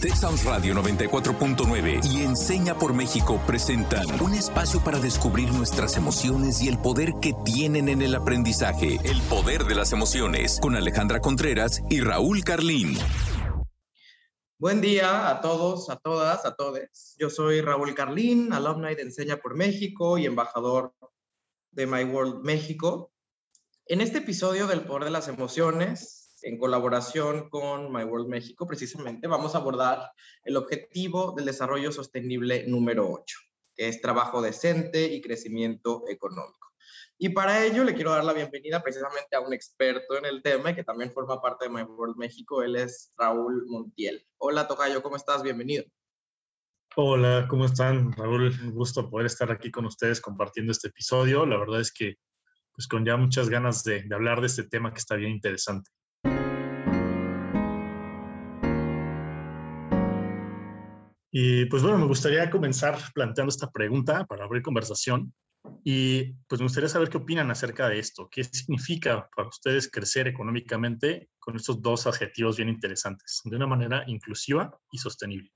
Texas Radio 94.9 y Enseña por México presentan un espacio para descubrir nuestras emociones y el poder que tienen en el aprendizaje. El poder de las emociones con Alejandra Contreras y Raúl Carlín. Buen día a todos, a todas, a todes. Yo soy Raúl Carlín, alumni de Enseña por México y embajador de My World México. En este episodio del poder de las emociones en colaboración con My World México, precisamente vamos a abordar el objetivo del desarrollo sostenible número 8, que es trabajo decente y crecimiento económico. Y para ello le quiero dar la bienvenida precisamente a un experto en el tema y que también forma parte de My World México. Él es Raúl Montiel. Hola, Tocayo, ¿cómo estás? Bienvenido. Hola, ¿cómo están? Raúl, un gusto poder estar aquí con ustedes compartiendo este episodio. La verdad es que, pues con ya muchas ganas de, de hablar de este tema que está bien interesante. Y pues bueno, me gustaría comenzar planteando esta pregunta para abrir conversación. Y pues me gustaría saber qué opinan acerca de esto. ¿Qué significa para ustedes crecer económicamente con estos dos adjetivos bien interesantes, de una manera inclusiva y sostenible?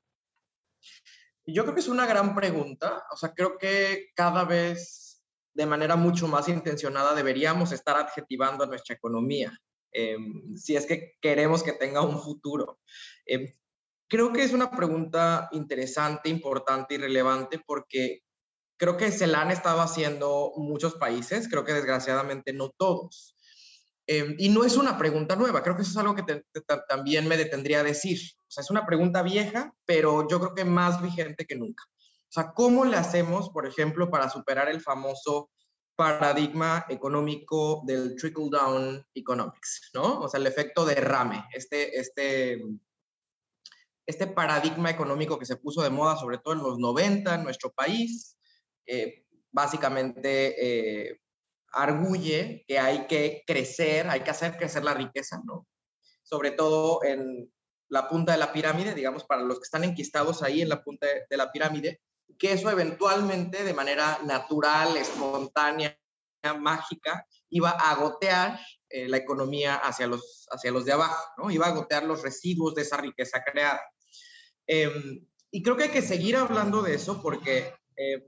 Yo creo que es una gran pregunta. O sea, creo que cada vez de manera mucho más intencionada deberíamos estar adjetivando a nuestra economía. Em, si es que queremos que tenga un futuro. Em, Creo que es una pregunta interesante, importante y relevante porque creo que se la han estado haciendo muchos países, creo que desgraciadamente no todos. Em, y no es una pregunta nueva, creo que eso es algo que también me detendría a decir. O sea, es una pregunta vieja, pero yo creo que más vigente que nunca. O sea, ¿cómo le hacemos, por ejemplo, para superar el famoso paradigma económico del trickle down economics, ¿no? O sea, el efecto derrame, este, este este paradigma económico que se puso de moda, sobre todo en los 90 en nuestro país, eh, básicamente eh, arguye que hay que crecer, hay que hacer crecer la riqueza, ¿no? Sobre todo en la punta de la pirámide, digamos, para los que están enquistados ahí en la punta de, la pirámide, que eso eventualmente, de manera natural, espontánea, mágica, iba a gotear eh, la economía hacia los, hacia los de abajo, ¿no? Iba a gotear los residuos de esa riqueza creada. Em, y creo que hay que seguir hablando de eso porque em,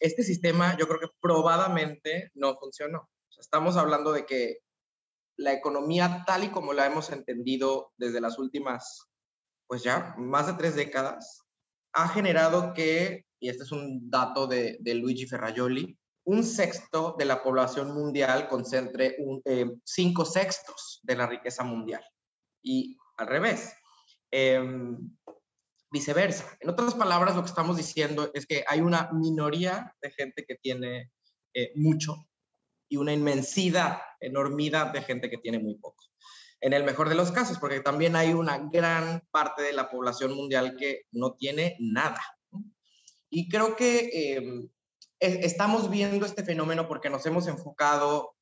este sistema yo creo que probadamente no funcionó. estamos hablando de que la economía tal y como la hemos entendido desde las últimas, pues ya más de tres décadas, ha generado que, y este es un dato de, Luigi Ferrajoli, un sexto de la población mundial concentre un, eh, cinco sextos de la riqueza mundial. Y al revés. Em, viceversa. En otras palabras, lo que estamos diciendo es que hay una minoría de gente que tiene eh, mucho y una inmensidad, enormidad de gente que tiene muy poco. En el mejor de los casos, porque también hay una gran parte de la población mundial que no tiene nada. Y creo que em, estamos viendo este fenómeno porque nos hemos enfocado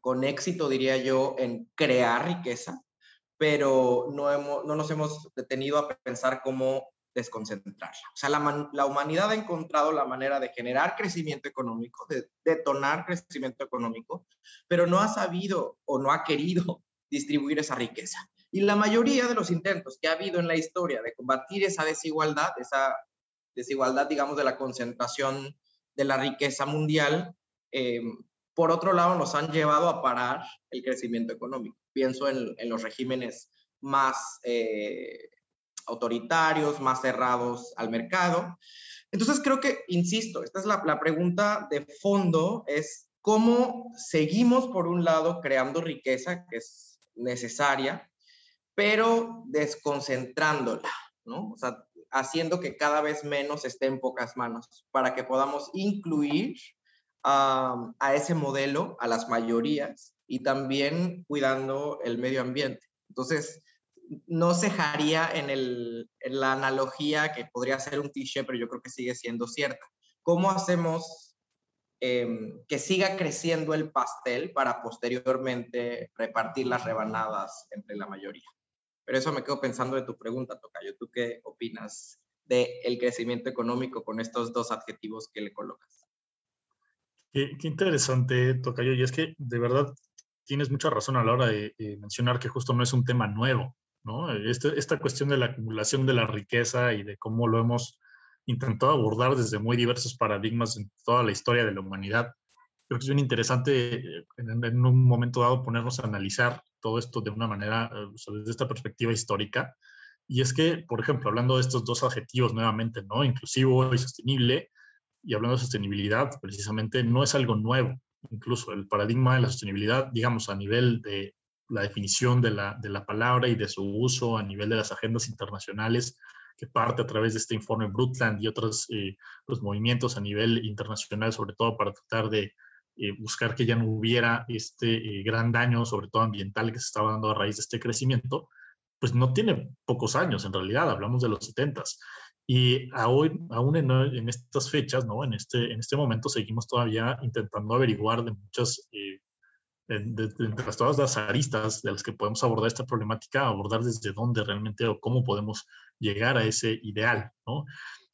con éxito, diría yo, en crear riqueza pero no, hemos, no nos hemos detenido a pensar cómo desconcentrarla. O sea, la, la, humanidad ha encontrado la manera de generar crecimiento económico, de detonar crecimiento económico, pero no ha sabido o no ha querido distribuir esa riqueza. Y la mayoría de los intentos que ha habido en la historia de combatir esa desigualdad, esa desigualdad, digamos, de la concentración de la riqueza mundial, eh, por otro lado, nos han llevado a parar el crecimiento económico. Pienso en, los regímenes más eh, autoritarios, más cerrados al mercado. Entonces creo que, insisto, esta es la, la pregunta de fondo, es cómo seguimos, por un lado, creando riqueza, que es necesaria, pero desconcentrándola, ¿no? O sea, haciendo que cada vez menos esté en pocas manos, para que podamos incluir a, ese modelo, a las mayorías, y también cuidando el medio ambiente. Entonces, no cejaría en, el, en la analogía que podría ser un cliché, pero yo creo que sigue siendo cierta. ¿Cómo hacemos em, que siga creciendo el pastel para posteriormente repartir las rebanadas entre la mayoría? Pero eso me quedo pensando de tu pregunta, Tocayo. ¿Tú qué opinas del el crecimiento económico con estos dos adjetivos que le colocas? Qué, interesante, Tocayo. Y es que de verdad tienes mucha razón a la hora de, mencionar que justo no es un tema nuevo. ¿no? Este, esta cuestión de la acumulación de la riqueza y de cómo lo hemos intentado abordar desde muy diversos paradigmas en toda la historia de la humanidad. Creo que es bien interesante eh, en, un momento dado ponernos a analizar todo esto de una manera, eh, desde esta perspectiva histórica. Y es que, por ejemplo, hablando de estos dos adjetivos nuevamente, ¿no? Inclusivo y sostenible, y hablando de sostenibilidad, precisamente no es algo nuevo. Incluso el paradigma de la sostenibilidad, digamos, a nivel de la definición de la, de la palabra y de su uso, a nivel de las agendas internacionales, que parte a través de este informe Brundtland y otros eh, los movimientos a nivel internacional, sobre todo para tratar de eh, buscar que ya no hubiera este eh, gran daño, sobre todo ambiental, que se estaba dando a raíz de este crecimiento, pues no tiene pocos años en realidad, hablamos de los 70 y aún, aún en, en, estas fechas, ¿no? en, este, en este momento seguimos todavía intentando averiguar de muchas de, entre todas las aristas de las que podemos abordar esta problemática, abordar desde dónde realmente o cómo podemos llegar a ese ideal, ¿no?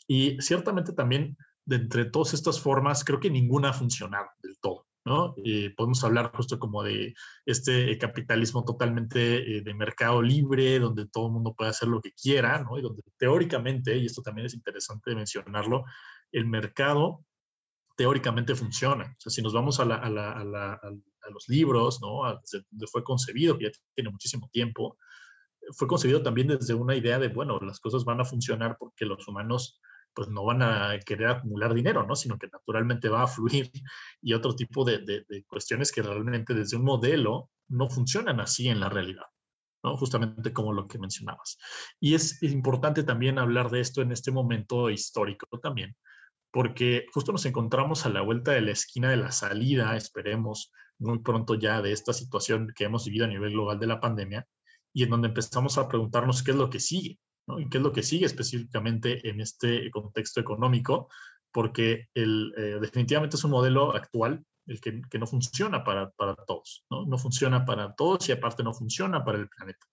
Y ciertamente también de entre todas estas formas, creo que ninguna ha funcionado del todo, ¿no? Eh, podemos hablar justo como de este capitalismo totalmente eh, de mercado libre, donde todo el mundo puede hacer lo que quiera, ¿no? Y donde teóricamente, y esto también es interesante mencionarlo, el mercado teóricamente funciona. O sea, si nos vamos a, la, a, la, a, a los libros, ¿no? Desde donde fue concebido, que ya tiene muchísimo tiempo, fue concebido también desde una idea de, bueno, las cosas van a funcionar porque los humanos pues no van a querer acumular dinero, ¿no? Sino que naturalmente va a fluir y otro tipo de, de, cuestiones que realmente desde un modelo no funcionan así en la realidad, ¿no? Justamente como lo que mencionabas. Y es importante también hablar de esto en este momento histórico también, porque justo nos encontramos a la vuelta de la esquina de la salida, esperemos, muy pronto ya de esta situación que hemos vivido a nivel global de la pandemia y en donde empezamos a preguntarnos qué es lo que sigue, ¿no? Y qué es lo que sigue específicamente en este contexto económico, porque el, eh, definitivamente es un modelo actual el que, que no funciona para, para todos, ¿no? No funciona para todos y aparte no funciona para el planeta.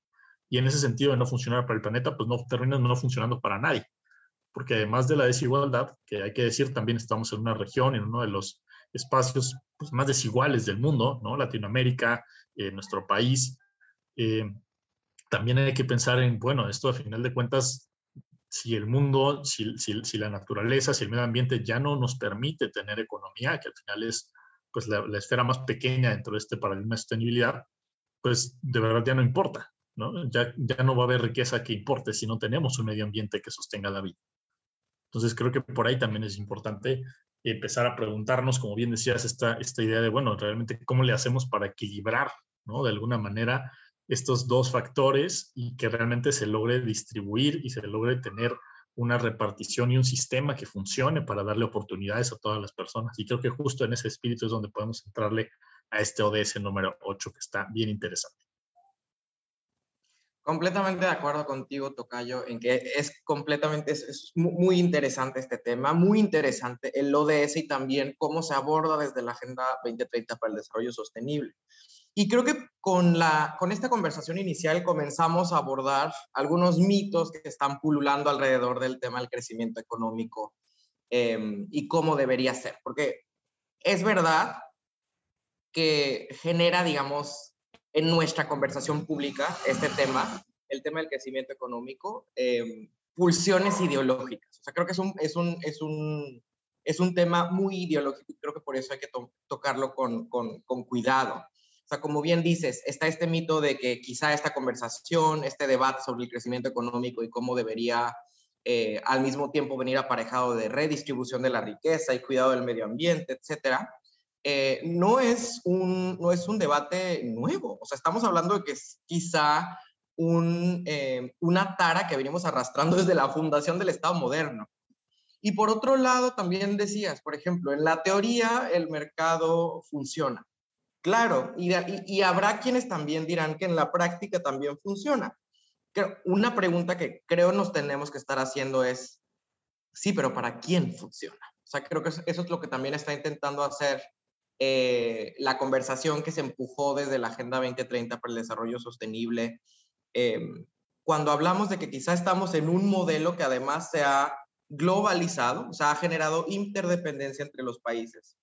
Y en ese sentido de no funcionar para el planeta, pues no termina no funcionando para nadie. Porque además de la desigualdad, que hay que decir, también estamos en una región, en uno de los espacios pues, más desiguales del mundo, ¿no? Latinoamérica, eh, nuestro país. Eh, también hay que pensar en, bueno, esto a final de cuentas, si el mundo, si, si, la naturaleza, si el medio ambiente ya no nos permite tener economía, que al final es pues la, esfera más pequeña dentro de este paradigma de sostenibilidad, pues de verdad ya no importa, ¿no? Ya, ya no va a haber riqueza que importe si no tenemos un medio ambiente que sostenga la vida. Entonces creo que por ahí también es importante empezar a preguntarnos, como bien decías, esta, esta idea de, bueno, realmente cómo le hacemos para equilibrar, ¿no? De alguna manera estos dos factores y que realmente se logre distribuir y se logre tener una repartición y un sistema que funcione para darle oportunidades a todas las personas. Y creo que justo en ese espíritu es donde podemos entrarle a este ODS número 8 que está bien interesante. Completamente de acuerdo contigo, Tocayo, en que es completamente, es, muy interesante este tema, muy interesante el ODS y también cómo se aborda desde la Agenda 2030 para el Desarrollo Sostenible. Y creo que con, la, con esta conversación inicial comenzamos a abordar algunos mitos que están pululando alrededor del tema del crecimiento económico em, y cómo debería ser. Porque es verdad que genera, digamos, en nuestra conversación pública este tema, el tema del crecimiento económico, em, pulsiones ideológicas. O sea, creo que es un, es un, es un, es un tema muy ideológico y creo que por eso hay que tocarlo con, con, con cuidado. O sea, como bien dices, está este mito de que quizá esta conversación, este debate sobre el crecimiento económico y cómo debería eh, al mismo tiempo venir aparejado de redistribución de la riqueza y cuidado del medio ambiente, etcétera, eh, no, es un, no es un debate nuevo. O sea, estamos hablando de que es quizá un, eh, una tara que venimos arrastrando desde la fundación del Estado moderno. Y por otro lado, también decías, por ejemplo, en la teoría el mercado funciona. Claro, y, habrá quienes también dirán que en la práctica también funciona. Una pregunta que creo nos tenemos que estar haciendo es, sí, pero ¿para quién funciona? O sea, creo que eso es lo que también está intentando hacer eh, la conversación que se empujó desde la Agenda 2030 para el Desarrollo Sostenible, em, cuando hablamos de que quizá estamos en un modelo que además se ha globalizado, o sea, ha generado interdependencia entre los países,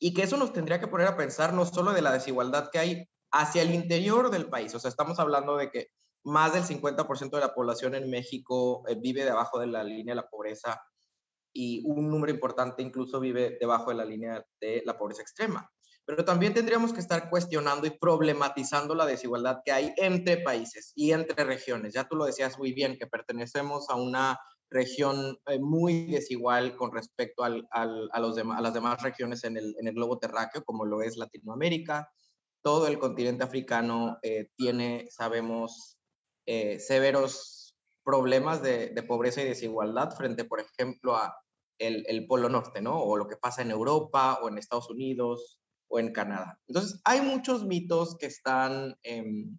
y que eso nos tendría que poner a pensar no solo de la desigualdad que hay hacia el interior del país, o sea, estamos hablando de que más del 50% de la población en México eh, vive debajo de la línea de la pobreza y un número importante incluso vive debajo de la línea de la pobreza extrema. Pero también tendríamos que estar cuestionando y problematizando la desigualdad que hay entre países y entre regiones. Ya tú lo decías muy bien, que pertenecemos a una región eh, muy desigual con respecto al, a, los a las demás regiones en el, en el, globo terráqueo, como lo es Latinoamérica. Todo el continente africano eh, tiene, sabemos, eh, severos problemas de, de, pobreza y desigualdad frente, por ejemplo, a el, el, Polo Norte, ¿no? O lo que pasa en Europa o en Estados Unidos o en Canadá. Entonces, hay muchos mitos que están em,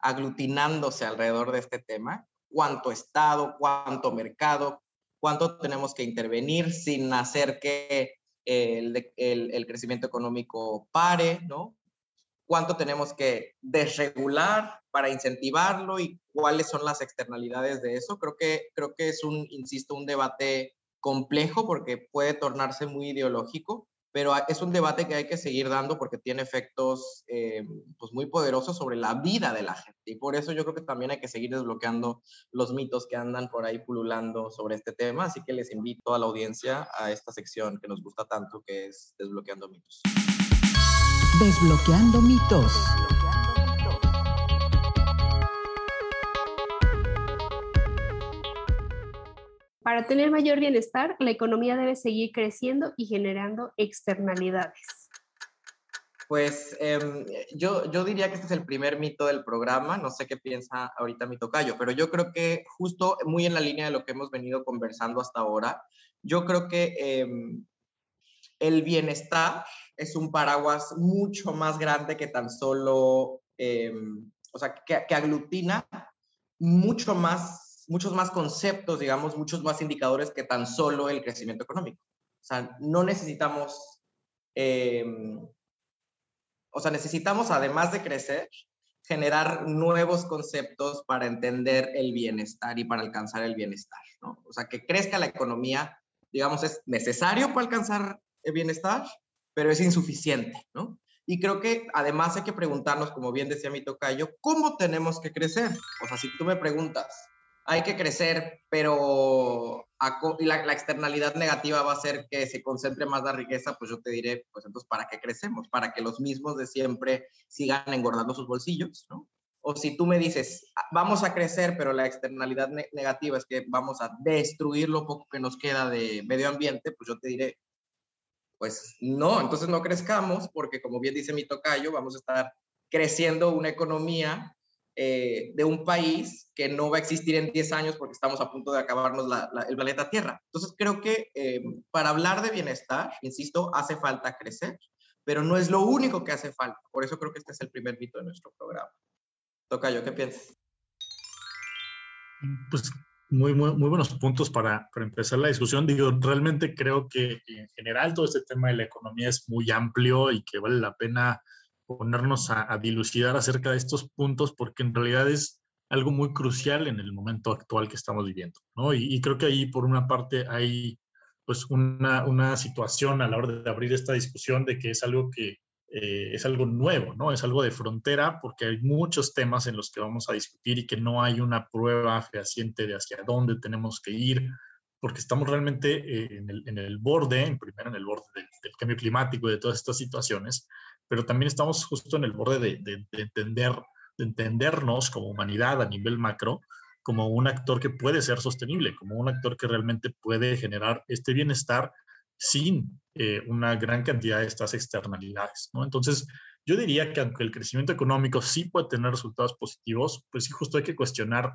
aglutinándose alrededor de este tema cuánto Estado, cuánto mercado, cuánto tenemos que intervenir sin hacer que el, el, crecimiento económico pare, ¿no? Cuánto tenemos que desregular para incentivarlo y cuáles son las externalidades de eso. Creo que, creo que es un, insisto, un debate complejo porque puede tornarse muy ideológico, pero es un debate que hay que seguir dando porque tiene efectos eh, pues muy poderosos sobre la vida de la gente. Y por eso yo creo que también hay que seguir desbloqueando los mitos que andan por ahí pululando sobre este tema. Así que les invito a la audiencia a esta sección que nos gusta tanto, que es Desbloqueando mitos. Desbloqueando mitos. Para tener mayor bienestar, la economía debe seguir creciendo y generando externalidades. Pues em, yo, yo diría que este es el primer mito del programa, no sé qué piensa ahorita mi tocayo, pero yo creo que justo muy en la línea de lo que hemos venido conversando hasta ahora, yo creo que em, el bienestar es un paraguas mucho más grande que tan solo, em, o sea, que, que aglutina mucho más muchos más conceptos, digamos, muchos más indicadores que tan solo el crecimiento económico. O sea, no necesitamos, em, o sea, necesitamos, además de crecer, generar nuevos conceptos para entender el bienestar y para alcanzar el bienestar, ¿no? O sea, que crezca la economía, digamos, es necesario para alcanzar el bienestar, pero es insuficiente, ¿no? Y creo que además hay que preguntarnos, como bien decía mi tocayo, ¿cómo tenemos que crecer? O sea, si tú me preguntas, hay que crecer, pero la, la, externalidad negativa va a ser que se concentre más la riqueza, pues yo te diré, pues entonces, ¿para qué crecemos? Para que los mismos de siempre sigan engordando sus bolsillos, ¿no? O si tú me dices, ah, vamos a crecer, pero la externalidad negativa es que vamos a destruir lo poco que nos queda de medio ambiente, pues yo te diré, pues no, entonces no crezcamos, porque como bien dice mi tocayo, vamos a estar creciendo una economía eh, de un país que no va a existir en 10 años porque estamos a punto de acabarnos el planeta Tierra. Entonces creo que eh, para hablar de bienestar, insisto, hace falta crecer, pero no es lo único que hace falta. Por eso creo que este es el primer mito de nuestro programa. Toca yo, ¿qué piensas? Pues muy, muy, muy buenos puntos para, para, empezar la discusión. Digo, realmente creo que en general todo este tema de la economía es muy amplio y que vale la pena ponernos a, dilucidar acerca de estos puntos porque en realidad es algo muy crucial en el momento actual que estamos viviendo, ¿no? Y, creo que ahí, por una parte, hay pues una, una, situación a la hora de abrir esta discusión de que es algo que eh, es algo nuevo, ¿no? Es algo de frontera porque hay muchos temas en los que vamos a discutir y que no hay una prueba fehaciente de hacia dónde tenemos que ir, porque estamos realmente eh, en, el, en, el, borde, en primero en el borde del, cambio climático y de todas estas situaciones, pero también estamos justo en el borde de, entender, de entendernos como humanidad a nivel macro como un actor que puede ser sostenible, como un actor que realmente puede generar este bienestar sin eh, una gran cantidad de estas externalidades. Entonces, yo diría que aunque el crecimiento económico sí puede tener resultados positivos, pues sí justo hay que cuestionar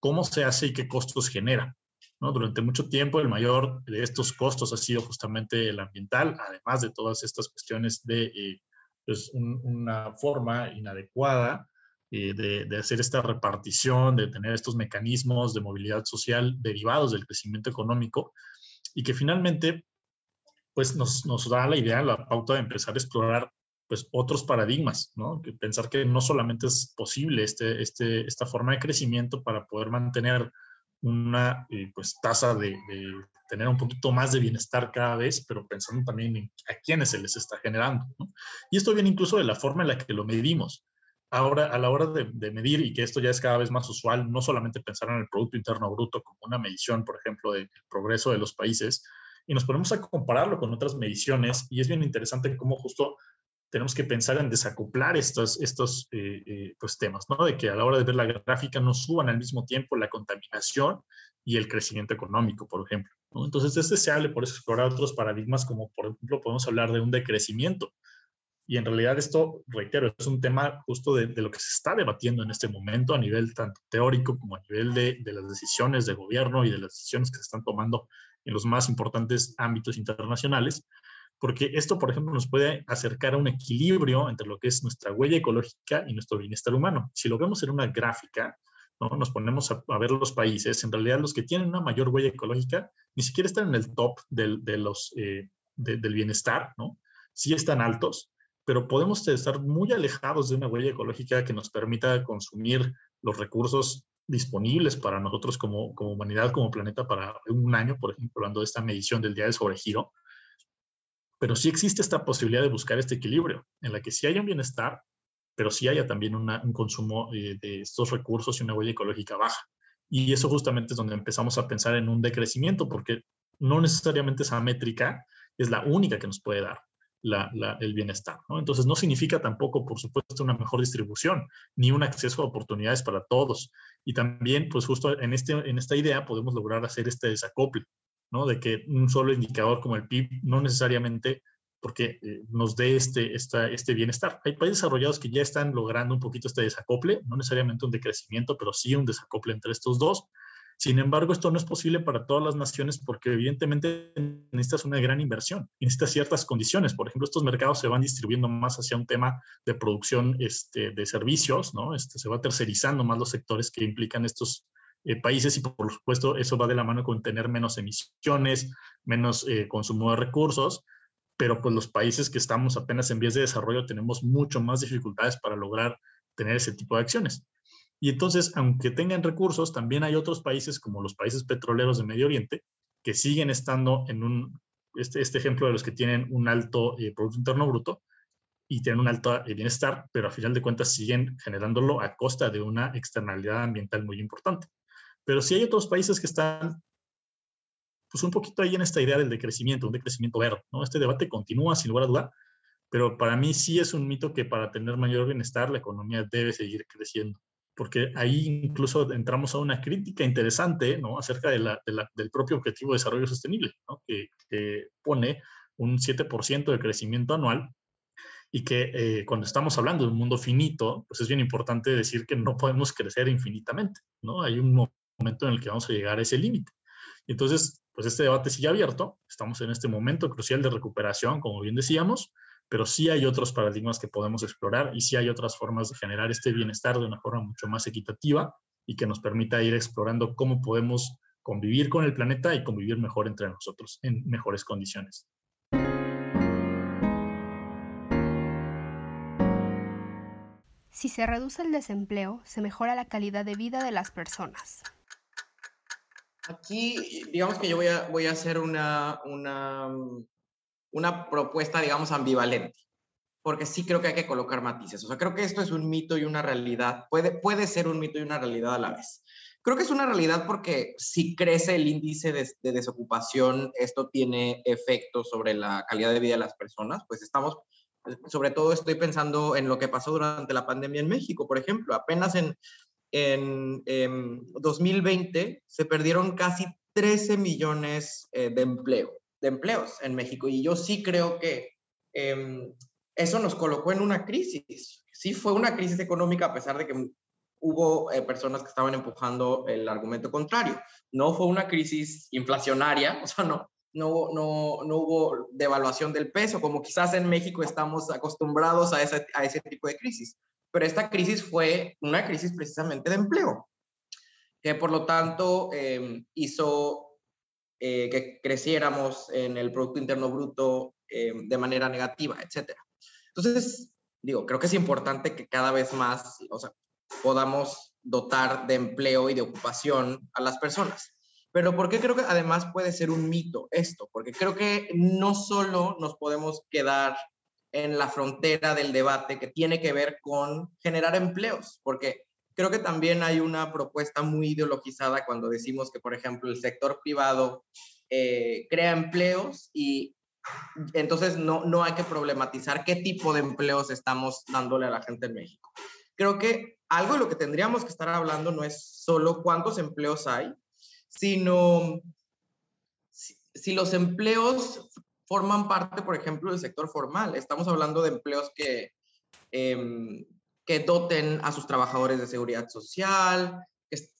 cómo se hace y qué costos genera. Durante mucho tiempo el mayor de estos costos ha sido justamente el ambiental, además de todas estas cuestiones de eh, es una forma inadecuada eh, de, hacer esta repartición, de tener estos mecanismos de movilidad social derivados del crecimiento económico y que finalmente pues nos, nos da la idea, la pauta de empezar a explorar pues otros paradigmas, ¿no? Pensar que no solamente es posible este, este, esta forma de crecimiento para poder mantener una eh, pues tasa de, tener un poquito más de bienestar cada vez, pero pensando también en a quiénes se les está generando. Y esto viene incluso de la forma en la que lo medimos. ahora a la hora de, medir y que esto ya es cada vez más usual, no solamente pensar en el Producto Interno Bruto como una medición, por ejemplo, del progreso de los países, y nos ponemos a compararlo con otras mediciones, y es bien interesante cómo justo tenemos que pensar en desacoplar estos, estos eh, eh, pues, temas, ¿no? De que a la hora de ver la gráfica no suban al mismo tiempo la contaminación y el crecimiento económico, por ejemplo. ¿no? Entonces es deseable por eso explorar otros paradigmas como, por ejemplo, podemos hablar de un decrecimiento, y en realidad esto, reitero, es un tema justo de, lo que se está debatiendo en este momento a nivel tanto teórico como a nivel de, de, las decisiones de gobierno y de las decisiones que se están tomando en los más importantes ámbitos internacionales, porque esto, por ejemplo, nos puede acercar a un equilibrio entre lo que es nuestra huella ecológica y nuestro bienestar humano. Si lo vemos en una gráfica, ¿no? nos ponemos a, ver los países, en realidad los que tienen una mayor huella ecológica ni siquiera están en el top del, eh, del bienestar, ¿no? Sí están altos, pero podemos estar muy alejados de una huella ecológica que nos permita consumir los recursos disponibles para nosotros como, como humanidad, como planeta, para un año, por ejemplo, hablando de esta medición del día de sobregiro. Pero sí existe esta posibilidad de buscar este equilibrio, en la que sí haya un bienestar, pero sí haya también un consumo de estos recursos y una huella ecológica baja. Y eso justamente es donde empezamos a pensar en un decrecimiento, porque no necesariamente esa métrica es la única que nos puede dar el bienestar. Entonces, no significa tampoco, por supuesto, una mejor distribución, ni un acceso a oportunidades para todos. Y también, pues justo en, este, en esta idea podemos lograr hacer este desacople, ¿no? De que un solo indicador como el PIB no necesariamente porque eh, nos dé este, esta, este bienestar. Hay países desarrollados que ya están logrando un poquito este desacople, no necesariamente un decrecimiento, pero sí un desacople entre estos dos. Sin embargo, esto no es posible para todas las naciones porque evidentemente necesitas una gran inversión, necesitas ciertas condiciones. Por ejemplo, estos mercados se van distribuyendo más hacia un tema de producción este, de servicios, ¿no? Este, se va tercerizando más los sectores que implican estos eh, países y por supuesto eso va de la mano con tener menos emisiones, menos eh, consumo de recursos, pero pues los países que estamos apenas en vías de desarrollo tenemos mucho más dificultades para lograr tener ese tipo de acciones. Y entonces, aunque tengan recursos, también hay otros países como los países petroleros de Medio Oriente que siguen estando en un, este, este ejemplo de los que tienen un alto eh, Producto Interno Bruto y tienen un alto eh, bienestar, pero a final de cuentas siguen generándolo a costa de una externalidad ambiental muy importante. Pero sí hay otros países que están pues un poquito ahí en esta idea del decrecimiento, un decrecimiento verde, ¿no? Este debate continúa sin lugar a duda, pero para mí sí es un mito que para tener mayor bienestar la economía debe seguir creciendo porque ahí incluso entramos a una crítica interesante ¿no? acerca de la, del propio objetivo de desarrollo sostenible, ¿no? que, pone un 7% de crecimiento anual y que eh, cuando estamos hablando de un mundo finito, pues es bien importante decir que no podemos crecer infinitamente, ¿no? Hay un momento en el que vamos a llegar a ese límite. Entonces, pues este debate sigue abierto, estamos en este momento crucial de recuperación, como bien decíamos, pero sí hay otros paradigmas que podemos explorar y sí hay otras formas de generar este bienestar de una forma mucho más equitativa y que nos permita ir explorando cómo podemos convivir con el planeta y convivir mejor entre nosotros en mejores condiciones. Si se reduce el desempleo, se mejora la calidad de vida de las personas. Aquí, digamos que yo voy a, voy a hacer una, una una propuesta, digamos, ambivalente, porque sí creo que hay que colocar matices. O sea, creo que esto es un mito y una realidad, puede, puede ser un mito y una realidad a la vez. Creo que es una realidad porque si crece el índice de, desocupación, esto tiene efectos sobre la calidad de vida de las personas, pues estamos, sobre todo estoy pensando en lo que pasó durante la pandemia en México, por ejemplo, apenas en, en, 2020 se perdieron casi 13 millones eh, de empleo de empleos en México. Y yo sí creo que em, eso nos colocó en una crisis. Sí fue una crisis económica a pesar de que hubo eh, personas que estaban empujando el argumento contrario. No fue una crisis inflacionaria, o sea, no, no, no, no hubo devaluación del peso, como quizás en México estamos acostumbrados a ese, a ese tipo de crisis. Pero esta crisis fue una crisis precisamente de empleo, que por lo tanto em, hizo eh, que creciéramos en el Producto Interno Bruto eh, de manera negativa, etc. Entonces, digo, creo que es importante que cada vez más o sea, podamos dotar de empleo y de ocupación a las personas. Pero ¿por qué creo que además puede ser un mito esto? Porque creo que no solo nos podemos quedar en la frontera del debate que tiene que ver con generar empleos, porque creo que también hay una propuesta muy ideologizada cuando decimos que, por ejemplo, el sector privado eh, crea empleos y entonces no, no hay que problematizar qué tipo de empleos estamos dándole a la gente en México. Creo que algo de lo que tendríamos que estar hablando no es solo cuántos empleos hay, sino si, los empleos forman parte, por ejemplo, del sector formal. Estamos hablando de empleos que, em, que doten a sus trabajadores de seguridad social,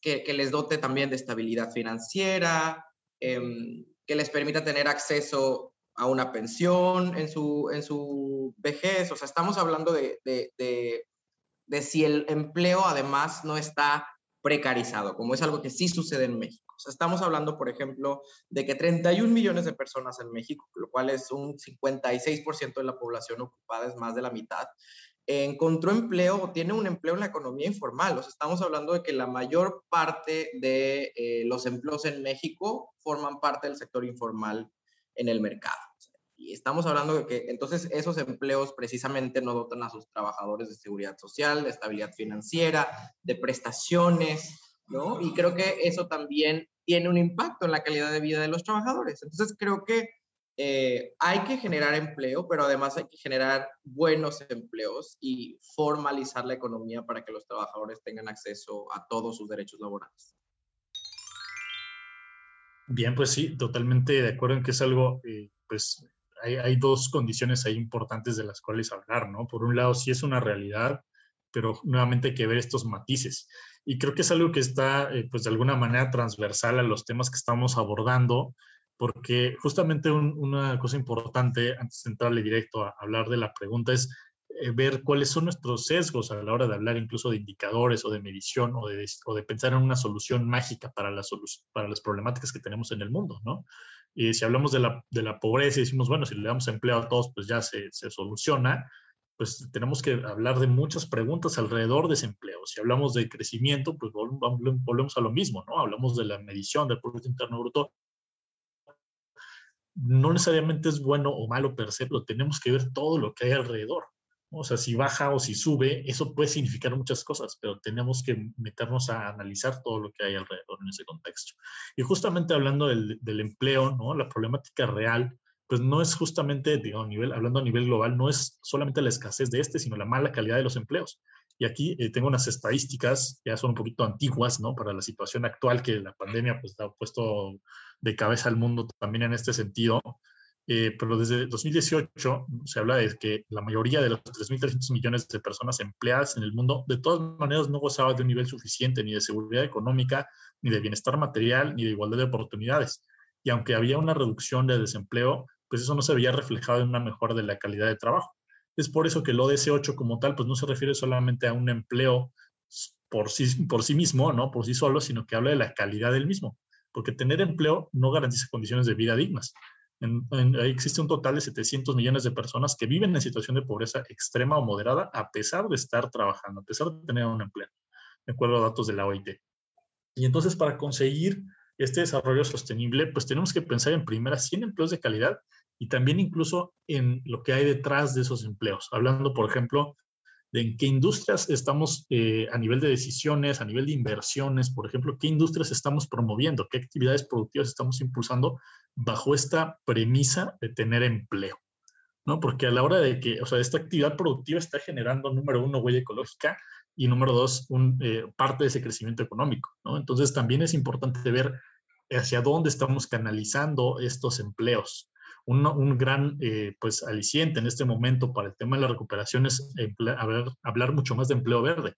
que, les dote también de estabilidad financiera, em, que les permita tener acceso a una pensión en su, en su vejez. O sea, estamos hablando de, de, de si el empleo además no está precarizado, como es algo que sí sucede en México estamos hablando, por ejemplo, de que 31 millones de personas en México, lo cual es un 56% de la población ocupada, es más de la mitad, encontró empleo o tiene un empleo en la economía informal. Estamos hablando de que la mayor parte de eh, los empleos en México forman parte del sector informal en el mercado. Y estamos hablando de que entonces esos empleos precisamente no dotan a sus trabajadores de seguridad social, de estabilidad financiera, de prestaciones, ¿no? Y creo que eso también tiene un impacto en la calidad de vida de los trabajadores. Entonces creo que eh, hay que generar empleo, pero además hay que generar buenos empleos y formalizar la economía para que los trabajadores tengan acceso a todos sus derechos laborales. Bien, pues sí, totalmente de acuerdo en que es algo, eh, pues hay, hay, dos condiciones ahí importantes de las cuales hablar, ¿no? Por un lado, sí es una realidad, pero nuevamente hay que ver estos matices. Y creo que es algo que está, eh, pues de alguna manera, transversal a los temas que estamos abordando, porque justamente una cosa importante, antes de entrarle directo a hablar de la pregunta, es eh, ver cuáles son nuestros sesgos a la hora de hablar incluso de indicadores o de medición o de, o de pensar en una solución mágica para, la para las problemáticas que tenemos en el mundo, ¿no? Y si hablamos de la, de la pobreza y decimos, bueno, si le damos empleo a todos, pues ya se, se soluciona, pues tenemos que hablar de muchas preguntas alrededor de ese empleo. Si hablamos de crecimiento, pues volvemos a lo mismo, ¿no? Hablamos de la medición del Producto Interno Bruto. No necesariamente es bueno o malo per se, pero tenemos que ver todo lo que hay alrededor. O sea, si baja o si sube, eso puede significar muchas cosas, pero tenemos que meternos a analizar todo lo que hay alrededor en ese contexto. Y justamente hablando del, empleo, ¿no? La problemática real pues no es justamente, hablando a nivel global, no es solamente la escasez de este, sino la mala calidad de los empleos. Y aquí eh, tengo unas estadísticas, ya son un poquito antiguas, ¿no? Para la situación actual que la pandemia pues ha puesto de cabeza al mundo también en este sentido. Eh, pero desde 2018 se habla de que la mayoría de los 3.300 millones de personas empleadas en el mundo de todas maneras no gozaba de un nivel suficiente ni de seguridad económica, ni de bienestar material, ni de igualdad de oportunidades. Y aunque había una reducción de desempleo, pues eso no se veía reflejado en una mejora de la calidad de trabajo. Es por eso que el ODS 8 como tal, pues no se refiere solamente a un empleo por sí, por sí mismo, ¿no? Por sí solo, sino que habla de la calidad del mismo. Porque tener empleo no garantiza condiciones de vida dignas. Existe un total de 700 millones de personas que viven en situación de pobreza extrema o moderada a pesar de estar trabajando, a pesar de tener un empleo, de acuerdo a datos de la OIT. Y entonces para conseguir este desarrollo sostenible, pues tenemos que pensar en primera 100 empleos de calidad y también incluso en lo que hay detrás de esos empleos. Hablando, por ejemplo, de en qué industrias estamos eh, a nivel de decisiones, a nivel de inversiones, por ejemplo, qué industrias estamos promoviendo, qué actividades productivas estamos impulsando bajo esta premisa de tener empleo. ¿no? Porque a la hora de que, o sea, esta actividad productiva está generando, número uno, huella ecológica y número dos, eh, parte de ese crecimiento económico, ¿no? Entonces también es importante ver hacia dónde estamos canalizando estos empleos un, gran eh, pues, aliciente en este momento para el tema de la recuperación es hablar, mucho más de empleo verde.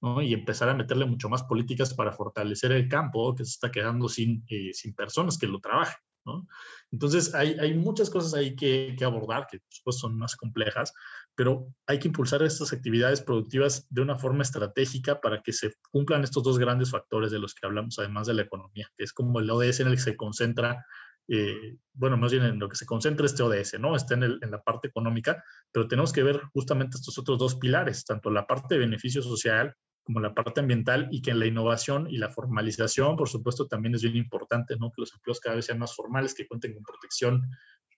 ¿no? y empezar a meterle mucho más políticas para fortalecer el campo que se está quedando sin, eh, sin personas que lo trabajen. ¿no? Entonces, hay, hay, muchas cosas ahí que, que abordar, que pues, son más complejas, pero hay que impulsar estas actividades productivas de una forma estratégica para que se cumplan estos dos grandes factores de los que hablamos, además de la economía, que es como el ODS en el que se concentra eh, bueno, más bien en lo que se concentra este ODS, ¿no? Está en, el, en, la parte económica, pero tenemos que ver justamente estos otros dos pilares, tanto la parte de beneficio social como la parte ambiental y que en la innovación y la formalización, por supuesto, también es bien importante, ¿no? Que los empleos cada vez sean más formales, que cuenten con protección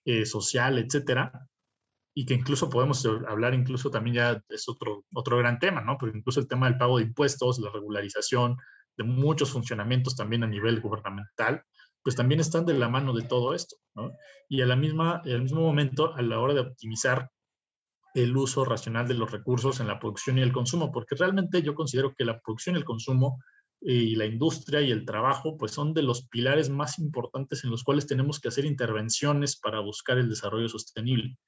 eh, social, etcétera. y que incluso podemos hablar, incluso también ya es otro, otro gran tema, ¿no? Pero incluso el tema del pago de impuestos, la regularización de muchos funcionamientos también a nivel gubernamental, pues también están de la mano de todo esto. Y a la misma, al mismo momento, a la hora de optimizar el uso racional de los recursos en la producción y el consumo, porque realmente yo considero que la producción y el consumo y la industria y el trabajo, pues son de los pilares más importantes en los cuales tenemos que hacer intervenciones para buscar el desarrollo sostenible.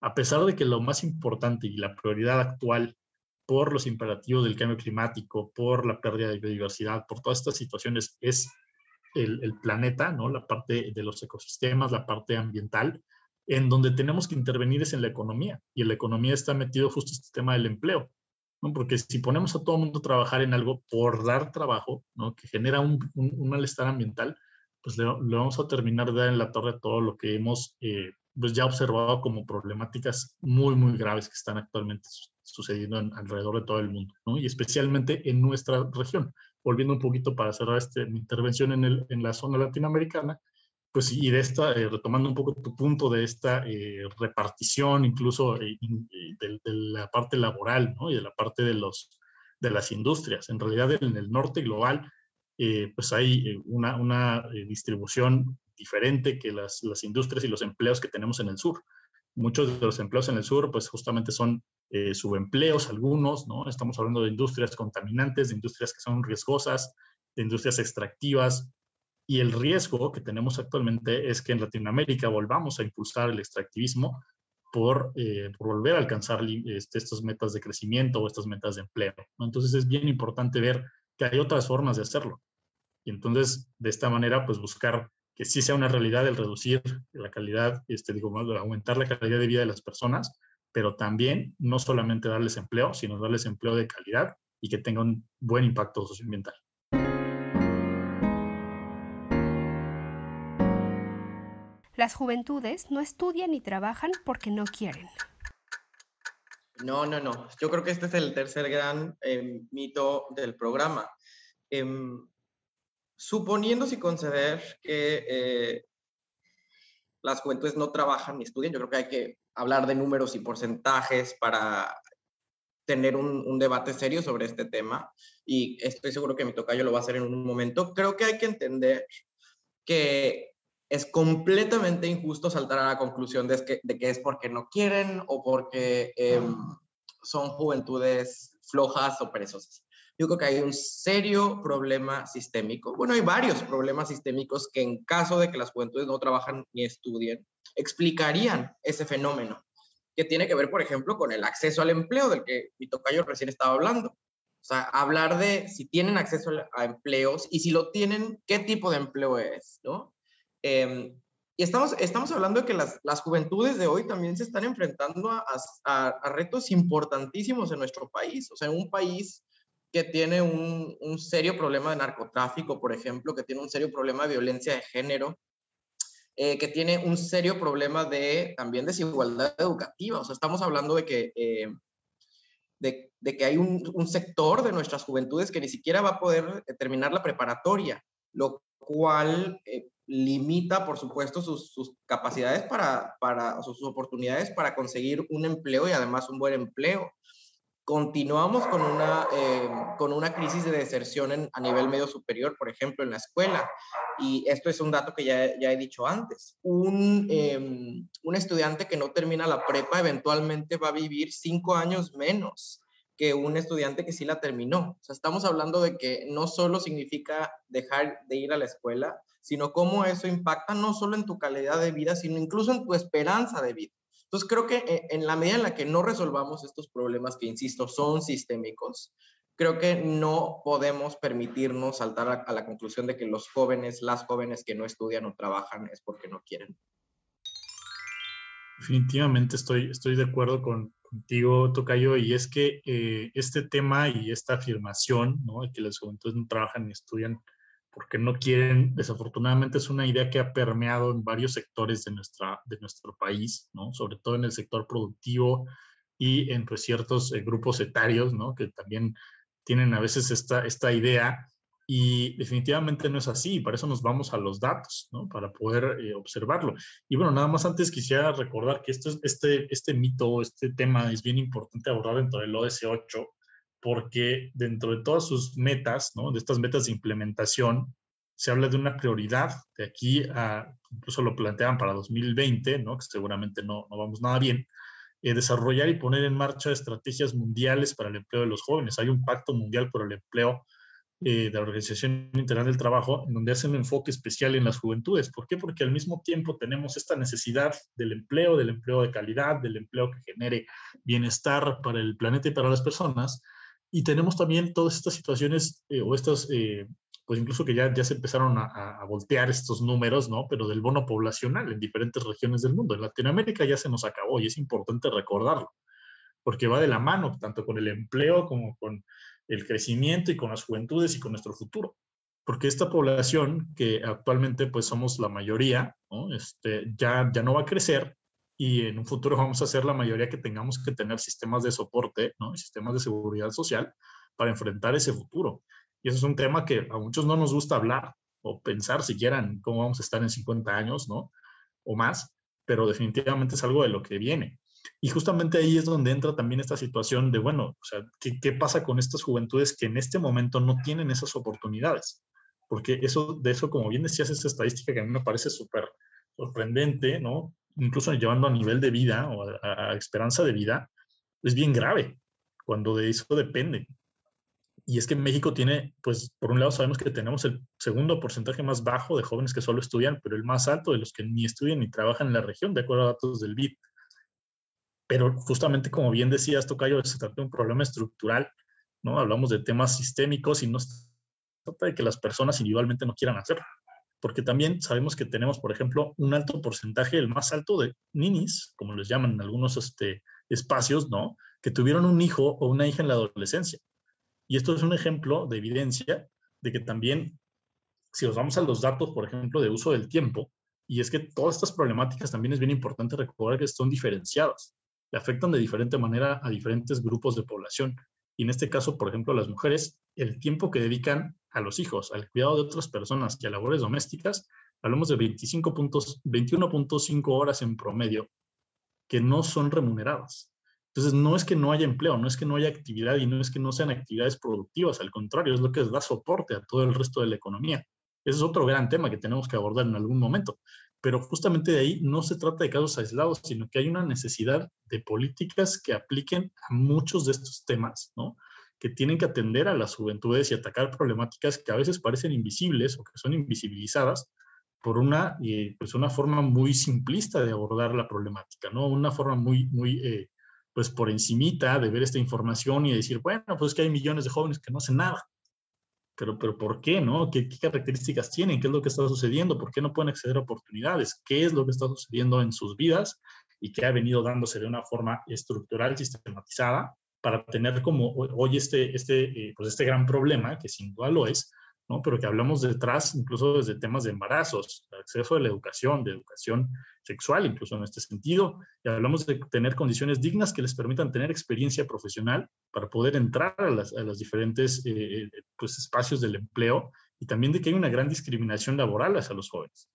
A pesar de que lo más importante y la prioridad actual por los imperativos del cambio climático, por la pérdida de biodiversidad, por todas estas situaciones es el, el planeta, ¿no? la parte de los ecosistemas, la parte ambiental, en donde tenemos que intervenir es en la economía, y en la economía está metido justo este tema del empleo. Porque si ponemos a todo el mundo a trabajar en algo por dar trabajo, ¿no? Que genera un, un, malestar ambiental, pues le, vamos a terminar de dar en la torre todo lo que hemos eh, pues ya observado como problemáticas muy, muy graves que están actualmente sucediendo alrededor de todo el mundo, ¿no? Y especialmente en nuestra región. Volviendo un poquito para cerrar este, mi intervención en, el, en la zona latinoamericana, pues y de esta, eh, retomando un poco tu punto de esta eh, repartición, incluso eh, de, la parte laboral, ¿no? Y de la parte de, los, de las industrias. En realidad, en el norte global, pues hay una, una distribución diferente que las, las, industrias y los empleos que tenemos en el sur. Muchos de los empleos en el sur, pues justamente son subempleos, algunos, ¿no? Estamos hablando de industrias contaminantes, de industrias que son riesgosas, de industrias extractivas, y el riesgo que tenemos actualmente es que en Latinoamérica volvamos a impulsar el extractivismo por, eh, por volver a alcanzar este, estas metas de crecimiento o estas metas de empleo. Entonces es bien importante ver que hay otras formas de hacerlo. Y entonces, de esta manera, pues buscar que sí sea una realidad el reducir la calidad, este, digo, aumentar la calidad de vida de las personas, pero también no solamente darles empleo, sino darles empleo de calidad y que tenga un buen impacto socioambiental. Las juventudes no estudian ni trabajan porque no quieren. No, no, no. Yo creo que este es el tercer gran em, mito del programa. Em, suponiendo si conceder que eh, las juventudes no trabajan ni estudian, yo creo que hay que hablar de números y porcentajes para tener un, un, debate serio sobre este tema y estoy seguro que mi tocayo lo va a hacer en un momento. Creo que hay que entender que es completamente injusto saltar a la conclusión de que, de que es porque no quieren o porque em, son juventudes flojas o perezosas. Yo creo que hay un serio problema sistémico. Bueno, hay varios problemas sistémicos que en caso de que las juventudes no trabajan ni estudien, explicarían ese fenómeno, que tiene que ver, por ejemplo, con el acceso al empleo del que mi tocayo recién estaba hablando. O sea, hablar de si tienen acceso a empleos y si lo tienen, qué tipo de empleo es, ¿no? Em, y estamos, estamos hablando de que las, las, juventudes de hoy también se están enfrentando a, a, retos importantísimos en nuestro país. O sea, un país que tiene un, un, serio problema de narcotráfico, por ejemplo, que tiene un serio problema de violencia de género, eh, que tiene un serio problema de también desigualdad educativa. O sea, estamos hablando de que, eh, de, de, que hay un, un, sector de nuestras juventudes que ni siquiera va a poder terminar la preparatoria, lo cual eh, limita, por supuesto, sus, capacidades para, para sus oportunidades para conseguir un empleo y además un buen empleo. Continuamos con una, eh, con una crisis de deserción a nivel medio superior, por ejemplo, en la escuela. Y esto es un dato que ya, ya he dicho antes. Un, em, un estudiante que no termina la prepa eventualmente va a vivir cinco años menos que un estudiante que sí la terminó. O sea, estamos hablando de que no solo significa dejar de ir a la escuela, sino cómo eso impacta no solo en tu calidad de vida, sino incluso en tu esperanza de vida. Entonces creo que eh, en la medida en la que no resolvamos estos problemas que, insisto, son sistémicos, creo que no podemos permitirnos saltar a, la conclusión de que los jóvenes, las jóvenes que no estudian o trabajan es porque no quieren. Definitivamente estoy, estoy de acuerdo con, contigo, Tocayo, y es que eh, este tema y esta afirmación, ¿no? que las juventudes no trabajan ni estudian porque no quieren, desafortunadamente es una idea que ha permeado en varios sectores de, nuestra, de nuestro país, ¿no? sobre todo en el sector productivo y entre ciertos eh, grupos etarios, ¿no? que también tienen a veces esta, esta idea Y definitivamente no es así, para eso nos vamos a los datos, ¿no? Para poder eh, observarlo. Y bueno, nada más antes quisiera recordar que esto, este, este mito, este tema es bien importante abordar dentro del ODS 8, porque dentro de todas sus metas, ¿no? De estas metas de implementación, se habla de una prioridad de aquí a, incluso lo plantean para 2020, ¿no? Que seguramente no, no vamos nada bien, eh, desarrollar y poner en marcha estrategias mundiales para el empleo de los jóvenes. Hay un pacto mundial por el empleo eh, de la Organización Internacional del Trabajo, en donde hacen un enfoque especial en las juventudes. ¿Por qué? Porque al mismo tiempo tenemos esta necesidad del empleo, del empleo de calidad, del empleo que genere bienestar para el planeta y para las personas. Y tenemos también todas estas situaciones eh, o estas, eh, pues incluso que ya, ya se empezaron a, a, voltear estos números, ¿no? Pero del bono poblacional en diferentes regiones del mundo. En Latinoamérica ya se nos acabó y es importante recordarlo, porque va de la mano tanto con el empleo como con el crecimiento y con las juventudes y con nuestro futuro. Porque esta población, que actualmente pues somos la mayoría, ¿no? este, ya, ya no va a crecer y en un futuro vamos a ser la mayoría que tengamos que tener sistemas de soporte, ¿no? sistemas de seguridad social para enfrentar ese futuro. Y eso es un tema que a muchos no nos gusta hablar o pensar siquiera en cómo vamos a estar en 50 años, ¿no? O más, pero definitivamente es algo de lo que viene. Y justamente ahí es donde entra también esta situación de, bueno, o sea, ¿qué, ¿qué, pasa con estas juventudes que en este momento no tienen esas oportunidades? Porque eso, de eso, como bien decías, esa estadística que a mí me parece súper sorprendente, ¿no? Incluso llevando a nivel de vida o a, esperanza de vida, es bien grave cuando de eso depende. Y es que México tiene, pues, por un lado sabemos que tenemos el segundo porcentaje más bajo de jóvenes que solo estudian, pero el más alto de los que ni estudian ni trabajan en la región, de acuerdo a datos del BID. Pero justamente como bien decías, Tocayo, se trata de un problema estructural, ¿no? Hablamos de temas sistémicos y no se trata de que las personas individualmente no quieran hacerlo. Porque también sabemos que tenemos, por ejemplo, un alto porcentaje, el más alto de ninis, como les llaman en algunos este, espacios, ¿no? Que tuvieron un hijo o una hija en la adolescencia. Y esto es un ejemplo de evidencia de que también, si nos vamos a los datos, por ejemplo, de uso del tiempo, y es que todas estas problemáticas también es bien importante recordar que son diferenciadas le afectan de diferente manera a diferentes grupos de población. Y en este caso, por ejemplo, las mujeres, el tiempo que dedican a los hijos, al cuidado de otras personas y a labores domésticas, hablamos de 25 puntos, 21.5 horas en promedio que no son remuneradas. Entonces, no es que no haya empleo, no es que no haya actividad y no es que no sean actividades productivas, al contrario, es lo que da soporte a todo el resto de la economía. Ese es otro gran tema que tenemos que abordar en algún momento pero justamente de ahí no se trata de casos aislados, sino que hay una necesidad de políticas que apliquen a muchos de estos temas, ¿no? Que tienen que atender a las juventudes y atacar problemáticas que a veces parecen invisibles o que son invisibilizadas por una, eh, pues una forma muy simplista de abordar la problemática, ¿no? Una forma muy, muy, eh, pues por encimita de ver esta información y decir, bueno, pues es que hay millones de jóvenes que no hacen nada, pero, pero ¿por qué, no? ¿Qué, ¿Qué, características tienen? ¿Qué es lo que está sucediendo? ¿Por qué no pueden acceder a oportunidades? ¿Qué es lo que está sucediendo en sus vidas y qué ha venido dándose de una forma estructural, sistematizada, para tener como hoy este, este, eh, pues este gran problema, que sin duda lo es, ¿no? pero que hablamos detrás incluso desde temas de embarazos, acceso a la educación, de educación sexual, incluso en este sentido, y hablamos de tener condiciones dignas que les permitan tener experiencia profesional para poder entrar a, las, a los diferentes eh, eh, pues, espacios del empleo y también de que hay una gran discriminación laboral hacia los jóvenes.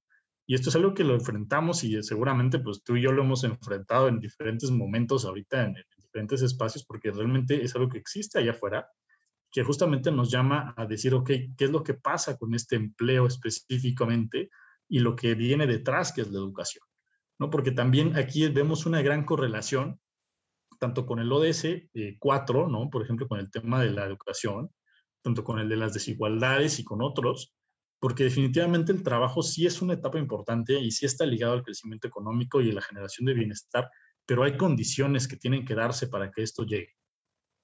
Y esto es algo que lo enfrentamos y seguramente pues tú y yo lo hemos enfrentado en diferentes momentos ahorita en, en diferentes espacios porque realmente es algo que existe allá afuera que justamente nos llama a decir, ok, ¿qué es lo que pasa con este empleo específicamente y lo que viene detrás, que es la educación? ¿no? Porque también aquí vemos una gran correlación, tanto con el ODS 4, ¿no? por ejemplo, con el tema de la educación, tanto con el de las desigualdades y con otros, porque definitivamente el trabajo sí es una etapa importante y sí está ligado al crecimiento económico y a la generación de bienestar, pero hay condiciones que tienen que darse para que esto llegue.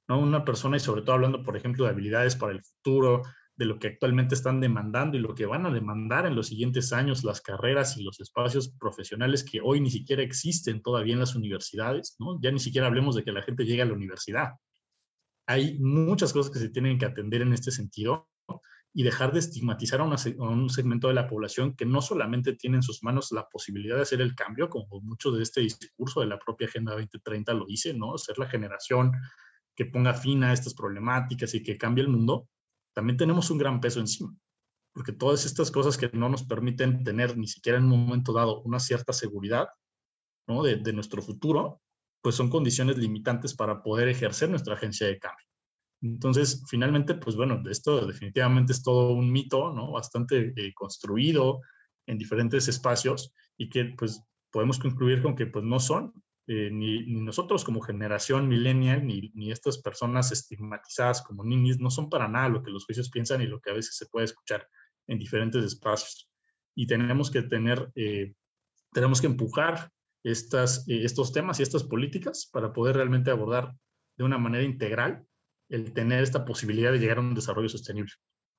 ¿no? Una persona y sobre todo hablando, por ejemplo, de habilidades para el futuro, de lo que actualmente están demandando y lo que van a demandar en los siguientes años las carreras y los espacios profesionales que hoy ni siquiera existen todavía en las universidades, ¿no? Ya ni siquiera hablemos de que la gente llegue a la universidad. Hay muchas cosas que se tienen que atender en este sentido y dejar de estigmatizar a, una, a, un segmento de la población que no solamente tiene en sus manos la posibilidad de hacer el cambio, como mucho de este discurso de la propia Agenda 2030 lo dice, ¿no? Ser la generación que ponga fin a estas problemáticas y que cambie el mundo, también tenemos un gran peso encima, porque todas estas cosas que no nos permiten tener ni siquiera en un momento dado una cierta seguridad ¿no? de, de nuestro futuro, pues son condiciones limitantes para poder ejercer nuestra agencia de cambio. Entonces, finalmente, pues bueno, esto definitivamente es todo un mito, ¿no? Bastante eh, construido en diferentes espacios y que pues podemos concluir con que pues no son eh, ni, nosotros como generación millennial, ni, ni, estas personas estigmatizadas como niños, no son para nada lo que los juicios piensan y lo que a veces se puede escuchar en diferentes espacios. Y tenemos que tener, eh, tenemos que empujar estas, estos temas y estas políticas para poder realmente abordar de una manera integral el tener esta posibilidad de llegar a un desarrollo sostenible.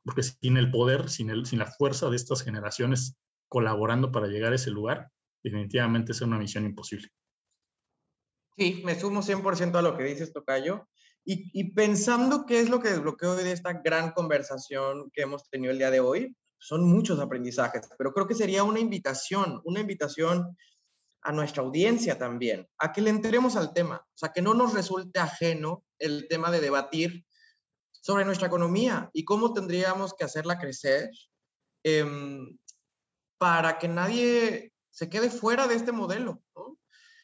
Porque sin el poder, sin, el, sin la fuerza de estas generaciones colaborando para llegar a ese lugar, definitivamente es una misión imposible. Sí, me sumo 100% a lo que dices, Tocayo. Y, pensando qué es lo que desbloqueó de esta gran conversación que hemos tenido el día de hoy, son muchos aprendizajes, pero creo que sería una invitación, una invitación a nuestra audiencia también, a que le entremos al tema, o sea, que no nos resulte ajeno el tema de debatir sobre nuestra economía y cómo tendríamos que hacerla crecer em, para que nadie se quede fuera de este modelo.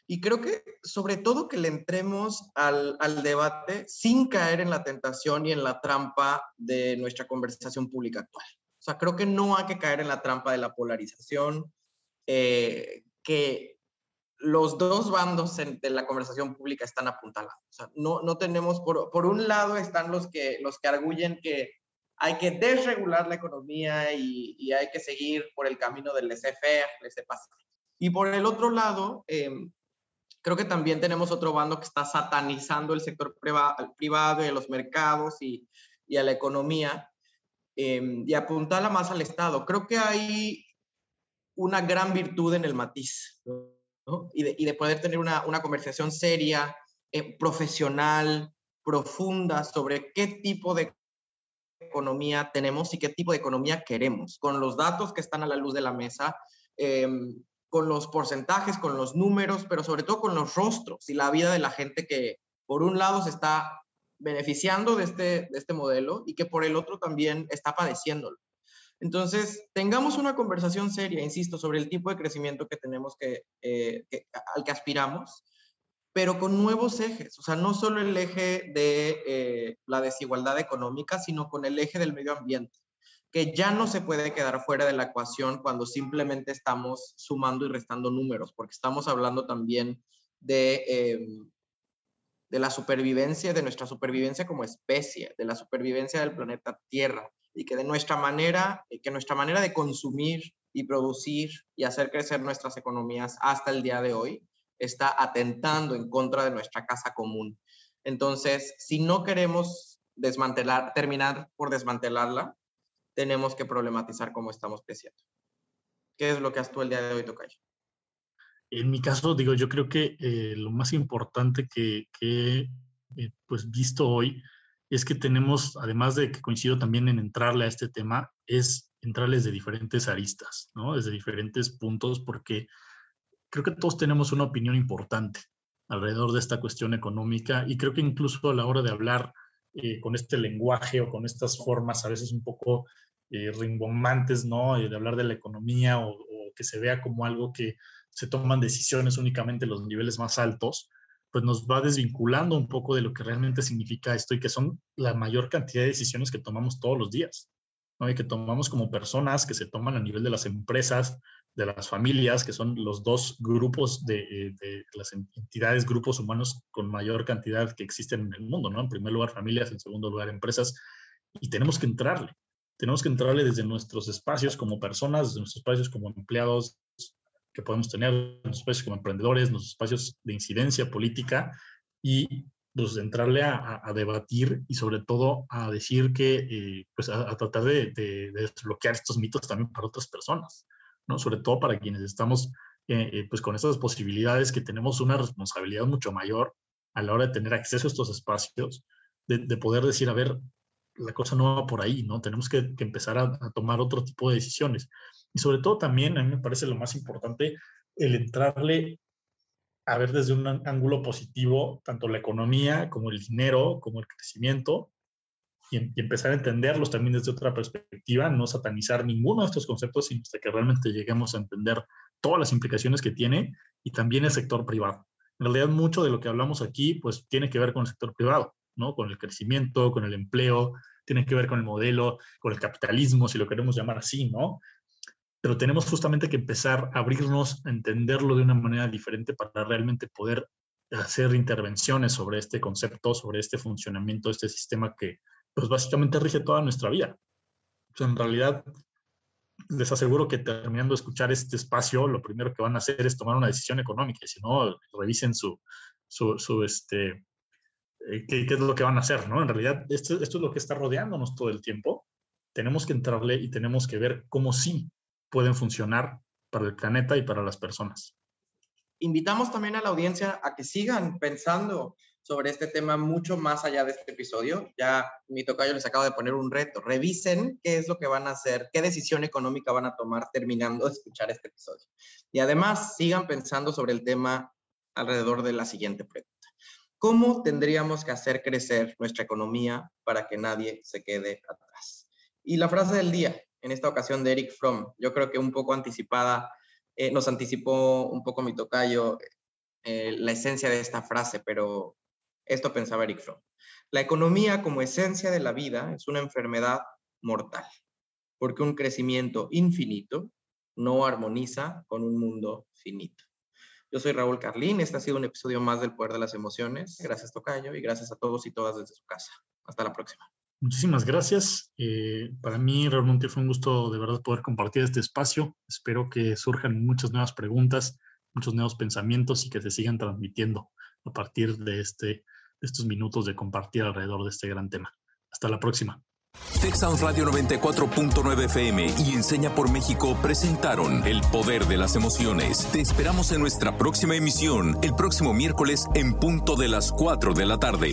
Y creo que sobre todo que le entremos al, al, debate sin caer en la tentación y en la trampa de nuestra conversación pública actual. O sea, creo que no hay que caer en la trampa de la polarización, eh, que los dos bandos de la conversación pública están apuntalados. O sea, no, no tenemos, por, por, un lado están los que, los que arguyen que hay que desregular la economía y, y hay que seguir por el camino del laissez-faire, laissez-passer. Y por el otro lado, em, creo que también tenemos otro bando que está satanizando el sector privado, y los mercados y, y a la economía eh, y apuntala más al Estado. Creo que hay una gran virtud en el matiz. ¿no? Y, de, poder tener una, conversación seria, eh, profesional, profunda sobre qué tipo de economía tenemos y qué tipo de economía queremos, con los datos que están a la luz de la mesa, em, con los porcentajes, con los números, pero sobre todo con los rostros y la vida de la gente que, por un lado, se está beneficiando de este, de este modelo y que por el otro también está padeciéndolo. Entonces, tengamos una conversación seria, insisto, sobre el tipo de crecimiento que tenemos que, eh, al que aspiramos, pero con nuevos ejes, o sea, no solo el eje de eh, la desigualdad económica, sino con el eje del medio ambiente, que ya no se puede quedar fuera de la ecuación cuando simplemente estamos sumando y restando números, porque estamos hablando también de, em, de la supervivencia, de nuestra supervivencia como especie, de la supervivencia del planeta Tierra y que de nuestra manera, que nuestra manera de consumir y producir y hacer crecer nuestras economías hasta el día de hoy está atentando en contra de nuestra casa común. Entonces, si no queremos desmantelar, terminar por desmantelarla, tenemos que problematizar cómo estamos creciendo. ¿Qué es lo que has tú el día de hoy, Tocayo? En mi caso, digo, yo creo que eh, lo más importante que, he eh, pues visto hoy es que tenemos, además de que coincido también en entrarle a este tema, es entrarles de diferentes aristas, ¿no? Desde diferentes puntos, porque creo que todos tenemos una opinión importante alrededor de esta cuestión económica y creo que incluso a la hora de hablar eh, con este lenguaje o con estas formas a veces un poco eh, rimbomantes, ¿no? de hablar de la economía o, o, que se vea como algo que se toman decisiones únicamente en los niveles más altos, pues nos va desvinculando un poco de lo que realmente significa esto y que son la mayor cantidad de decisiones que tomamos todos los días, ¿no? Y que tomamos como personas, que se toman a nivel de las empresas, de las familias, que son los dos grupos de, eh, de, las entidades, grupos humanos con mayor cantidad que existen en el mundo, ¿no? En primer lugar familias, en segundo lugar empresas, y tenemos que entrarle. Tenemos que entrarle desde nuestros espacios como personas, desde nuestros espacios como empleados, que podemos tener, nuestros espacios como emprendedores, nuestros espacios de incidencia política y pues entrarle a, a debatir y sobre todo a decir que, eh, pues a, tratar de, de, de, desbloquear estos mitos también para otras personas, ¿no? Sobre todo para quienes estamos eh, eh, pues con estas posibilidades que tenemos una responsabilidad mucho mayor a la hora de tener acceso a estos espacios, de, de poder decir, a ver, la cosa no va por ahí, ¿no? Tenemos que, que empezar a, a, tomar otro tipo de decisiones. Y sobre todo también, a mí me parece lo más importante, el entrarle a ver desde un ángulo positivo tanto la economía como el dinero, como el crecimiento, y, empezar a entenderlos también desde otra perspectiva, no satanizar ninguno de estos conceptos, sino hasta que realmente lleguemos a entender todas las implicaciones que tiene y también el sector privado. En realidad, mucho de lo que hablamos aquí, pues tiene que ver con el sector privado, ¿no? Con el crecimiento, con el empleo, tiene que ver con el modelo, con el capitalismo, si lo queremos llamar así, ¿no? Pero tenemos justamente que empezar a abrirnos, a entenderlo de una manera diferente para realmente poder hacer intervenciones sobre este concepto, sobre este funcionamiento, este sistema que pues básicamente rige toda nuestra vida. en realidad, les aseguro que terminando de escuchar este espacio, lo primero que van a hacer es tomar una decisión económica. Y si no, revisen su, su, este, eh, qué, es lo que van a hacer, ¿no? En realidad, esto, esto es lo que está rodeándonos todo el tiempo. Tenemos que entrarle y tenemos que ver cómo sí pueden funcionar para el planeta y para las personas. Invitamos también a la audiencia a que sigan pensando sobre este tema mucho más allá de este episodio. Ya mi tocayo les acaba de poner un reto. Revisen qué es lo que van a hacer, qué decisión económica van a tomar terminando de escuchar este episodio. Y además sigan pensando sobre el tema alrededor de la siguiente pregunta. ¿Cómo tendríamos que hacer crecer nuestra economía para que nadie se quede atrás? Y la frase del día, en esta ocasión de Eric Fromm, yo creo que un poco anticipada, eh, nos anticipó un poco mi tocayo eh, la esencia de esta frase, pero esto pensaba Eric Fromm. La economía como esencia de la vida es una enfermedad mortal, porque un crecimiento infinito no armoniza con un mundo finito. Yo soy Raúl Carlín, este ha sido un episodio más del Poder de las Emociones. Gracias Tocayo y gracias a todos y todas desde su casa. Hasta la próxima. Muchísimas gracias. Eh, para mí realmente fue un gusto de verdad poder compartir este espacio. Espero que surjan muchas nuevas preguntas, muchos nuevos pensamientos y que se sigan transmitiendo a partir de este estos minutos de compartir alrededor de este gran tema. Hasta la próxima. Texas Radio 94.9 FM y Enseña por México presentaron El Poder de las Emociones. Te esperamos en nuestra próxima emisión, el próximo miércoles en punto de las 4 de la tarde.